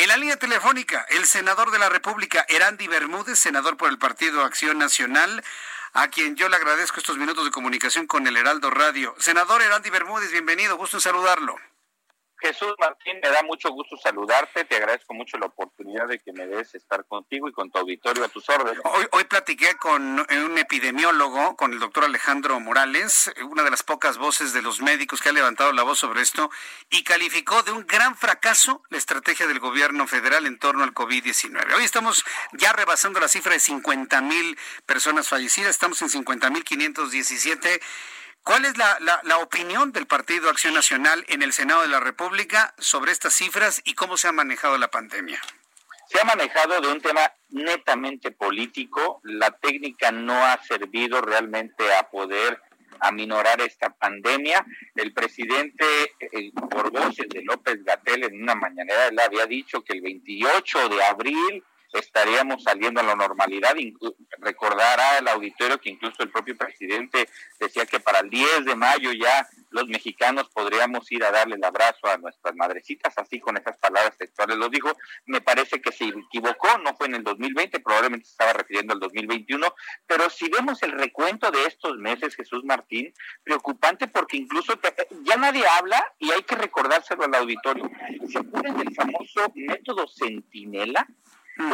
En la línea telefónica, el senador de la República, Erandi Bermúdez, senador por el Partido Acción Nacional, a quien yo le agradezco estos minutos de comunicación con el Heraldo Radio. Senador Erandi Bermúdez, bienvenido, gusto en saludarlo. Jesús Martín, me da mucho gusto saludarte, te agradezco mucho la oportunidad de que me des estar contigo y con tu auditorio a tus órdenes. Hoy, hoy platiqué con un epidemiólogo, con el doctor Alejandro Morales, una de las pocas voces de los médicos que ha levantado la voz sobre esto y calificó de un gran fracaso la estrategia del gobierno federal en torno al COVID-19. Hoy estamos ya rebasando la cifra de 50 mil personas fallecidas, estamos en 50 mil 517 ¿Cuál es la, la, opinión del Partido Acción Nacional en el Senado de la República sobre estas cifras y cómo se ha manejado la pandemia? Se ha manejado de un tema netamente político. La técnica no ha servido realmente a poder aminorar esta pandemia. El presidente, eh, por voces de López Gatel en una mañanera, él había dicho que el 28 de abril estaríamos saliendo a la normalidad. Recordará el auditorio que incluso el propio presidente decía que para el 10 de mayo ya los mexicanos podríamos ir a darle el abrazo a nuestras madrecitas, así con esas palabras textuales lo dijo. Me parece que se equivocó, no fue en el 2020, probablemente se estaba refiriendo al 2021, pero si vemos el recuento de estos meses, Jesús Martín, preocupante porque incluso ya nadie habla y hay que recordárselo al auditorio. ¿Se acuerdan del famoso método Centinela?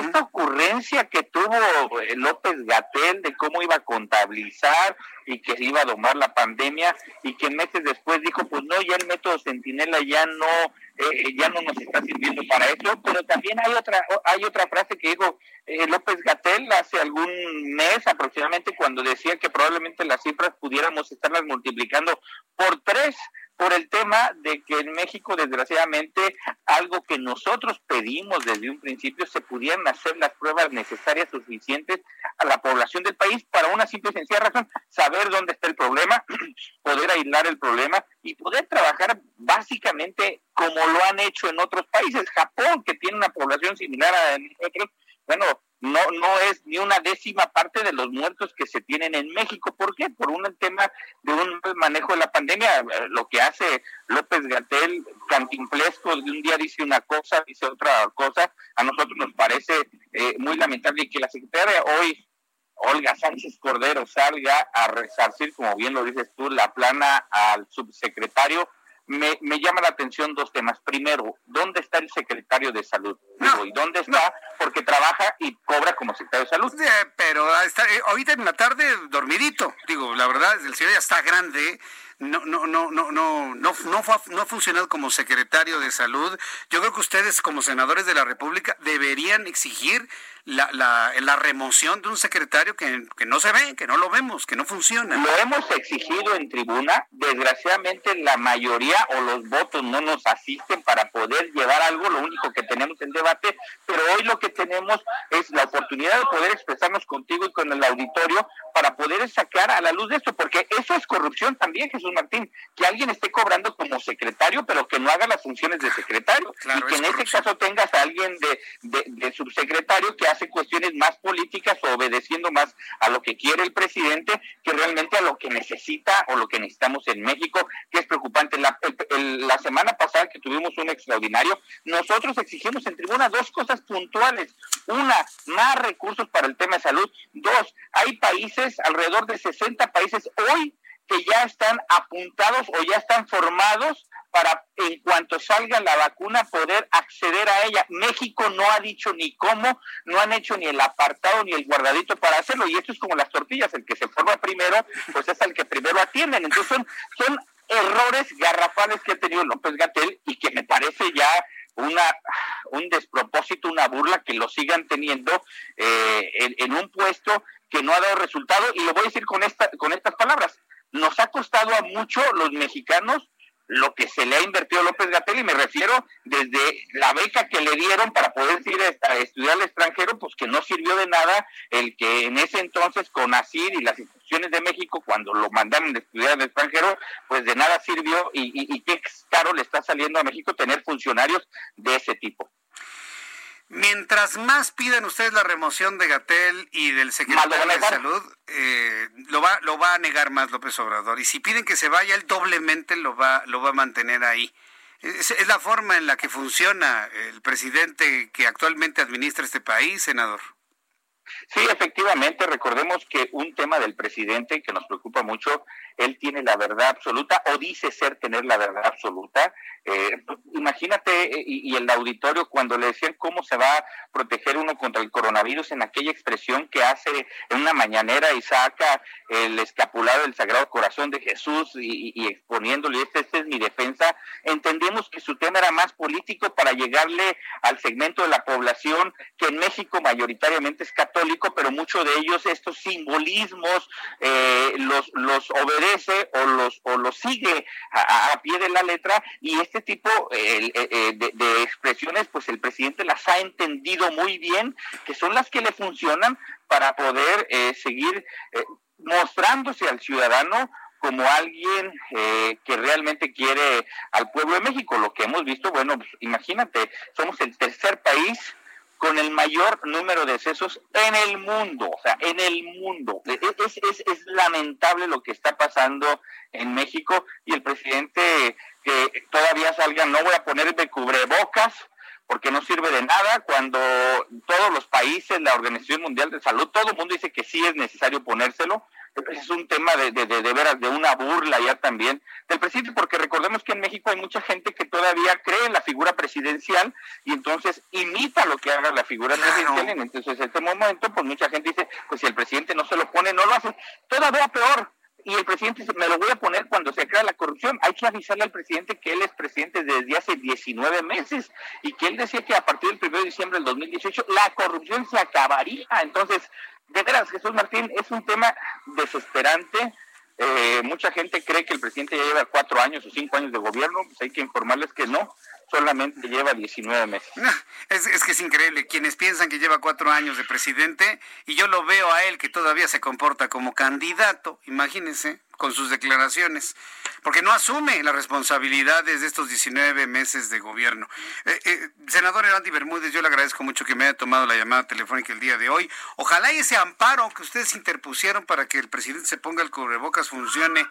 Esta ocurrencia que tuvo eh, López Gatel de cómo iba a contabilizar y que iba a domar la pandemia y que meses después dijo pues no ya el método Centinela ya no eh, ya no nos está sirviendo para eso pero también hay otra hay otra frase que dijo eh, López Gatel hace algún mes aproximadamente cuando decía que probablemente las cifras pudiéramos estarlas multiplicando por tres por el tema de que en México, desgraciadamente, algo que nosotros pedimos desde un principio, se pudieran hacer las pruebas necesarias suficientes a la población del país para una simple y sencilla razón, saber dónde está el problema, poder aislar el problema y poder trabajar básicamente como lo han hecho en otros países. Japón, que tiene una población similar a nosotros, bueno, no, no es ni una décima parte de los muertos que se tienen en México. ¿Por qué? Por un tema de un manejo de la pandemia. Eh, lo que hace López Gatel, cantimplesco, de un día dice una cosa, dice otra cosa, a nosotros nos parece eh, muy lamentable que la secretaria hoy, Olga Sánchez Cordero, salga a resarcir, como bien lo dices tú, la plana al subsecretario me, me, llama la atención dos temas. Primero, ¿dónde está el secretario de salud? ¿Y dónde está? Porque trabaja y cobra como secretario de salud. pero está, eh, ahorita en la tarde dormidito. Digo, la verdad, el señor ya está grande no, no, no, no, no, no, no, no ha funcionado como secretario de salud. Yo creo que ustedes, como senadores de la República, deberían exigir la, la, remoción de un secretario que, que, no se ve, que no lo vemos, que no funciona. Lo hemos exigido en tribuna. Desgraciadamente, la mayoría o los votos no nos asisten para poder llevar algo. Lo único que tenemos en debate, pero hoy lo que tenemos es la oportunidad de poder expresarnos contigo y con el auditorio para poder sacar a la luz de esto, porque eso es corrupción también, Jesús Martín, que alguien esté cobrando como secretario, pero que no haga las funciones de secretario, y que en ese caso tengas a alguien de, de, subsecretario que hace cuestiones más políticas o obedeciendo más a lo que quiere el presidente que realmente a lo que necesita o lo que necesitamos en México, que es preocupante. La, la semana pasada que tuvimos un extraordinario, nosotros exigimos en tribuna dos cosas puntuales. Una, más recursos para el tema de salud. Dos, hay países alrededor de 60 países hoy que ya están apuntados o ya están formados para en cuanto salga la vacuna poder acceder a ella. México no ha dicho ni cómo, no han hecho ni el apartado ni el guardadito para hacerlo. Y esto es como las tortillas, el que se forma primero, pues es el que primero atienden. Entonces son, errores garrafales que ha tenido López Gatel y que me parece ya una un despropósito, una burla que lo sigan teniendo eh, en, un puesto que no ha dado resultado y lo voy a decir con esta con estas palabras. Nos ha costado a mucho los mexicanos lo que se le ha invertido a López Gatel y me refiero desde la beca que le dieron para poder ir a estudiar al extranjero, pues que no sirvió de nada el que en ese entonces con ASIR y las instituciones de México, cuando lo mandaron a estudiar al extranjero, pues de nada sirvió y, y qué caro le está saliendo a México tener funcionarios de ese tipo. Mientras más pidan ustedes la remoción de Gatel y del secretario de Salud, eh, lo, va, lo va a negar más López Obrador. Y si piden que se vaya, él doblemente lo va, lo va a mantener ahí. Es, es la forma en la que funciona el presidente que actualmente administra este país, senador. Sí, efectivamente, recordemos que un tema del presidente que nos preocupa mucho, él tiene la verdad absoluta o dice ser tener la verdad absoluta. Eh, imagínate eh, y, el auditorio cuando le decían cómo se va a proteger uno contra el coronavirus en aquella expresión que hace en una mañanera y saca el escapulado del Sagrado Corazón de Jesús y, exponiéndole, esta este es mi defensa, entendemos que su tema era más político para llegarle al segmento de la población que en México mayoritariamente es católico pero muchos de ellos estos simbolismos eh, los, los obedece o los, o los sigue a, pie de la letra y este tipo eh, eh, de, expresiones pues el presidente las ha entendido muy bien, que son las que le funcionan para poder seguir mostrándose al ciudadano como alguien que realmente quiere al pueblo de México. Lo que hemos visto, bueno, pues, imagínate, somos el tercer país con el mayor número de decesos en el mundo, o sea, en el mundo. E, e, es lamentable lo que está pasando en México y el presidente que todavía salga, no voy a ponerme cubrebocas porque no sirve de nada cuando todos los países, la Organización Mundial de Salud, todo el mundo dice que sí es necesario ponérselo, es un tema de, de, de, de, veras, de una burla ya también del presidente, porque recordemos que en México hay mucha gente que todavía cree en la figura presidencial y entonces imita lo que haga la figura presidencial. Entonces, en este momento, pues mucha gente dice, pues si el presidente no se lo pone, no lo hace. Todavía peor, y el presidente dice, me lo voy a poner cuando se crea la corrupción. Hay que avisarle al presidente que él es presidente desde hace 19 meses y que él decía que a partir del 1 de diciembre del 2018 la corrupción se acabaría. Entonces, de veras, Jesús Martín, es un tema desesperante. Eh, mucha gente cree que el presidente ya lleva cuatro años o cinco años de gobierno, pues hay que informarles que no, solamente lleva 19 meses. Es, que es increíble, quienes piensan que lleva cuatro años de presidente, y yo lo veo a él que todavía se comporta como candidato, imagínense, con sus declaraciones, porque no asume las responsabilidades de estos 19 meses de gobierno. Eh, eh, senador Erandi Bermúdez, yo le agradezco mucho que me haya tomado la llamada telefónica el día de hoy. Ojalá ese amparo que ustedes interpusieron para que el presidente se ponga el cubrebocas funcione.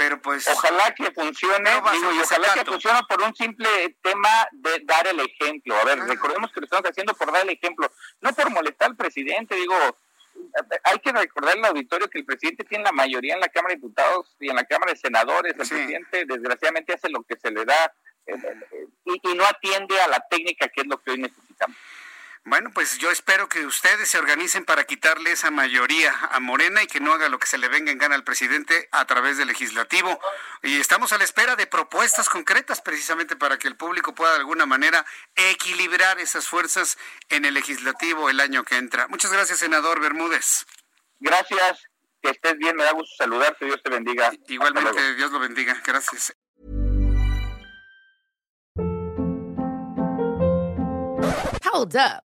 Pero pues. Ojalá que funcione, digo, y ojalá que funcione por un simple tema de dar el ejemplo. A ver, ah. recordemos que lo estamos haciendo por dar el ejemplo, no por molestar al presidente, digo, hay que recordar al auditorio que el presidente tiene la mayoría en la Cámara de Diputados y en la Cámara de Senadores. El presidente, desgraciadamente, hace lo que se le da eh, eh, y, no atiende a la técnica, que es lo que hoy necesitamos. Bueno, pues yo espero que ustedes se organicen para quitarle esa mayoría a Morena y que no haga lo que se le venga en gana al presidente a través del legislativo. Y estamos a la espera de propuestas concretas precisamente para que el público pueda de alguna manera equilibrar esas fuerzas en el legislativo el año que entra. Muchas gracias, senador Bermúdez. Gracias, que estés bien, me da gusto saludarte, Dios te bendiga. Igualmente, Dios lo bendiga. Gracias. Hold up.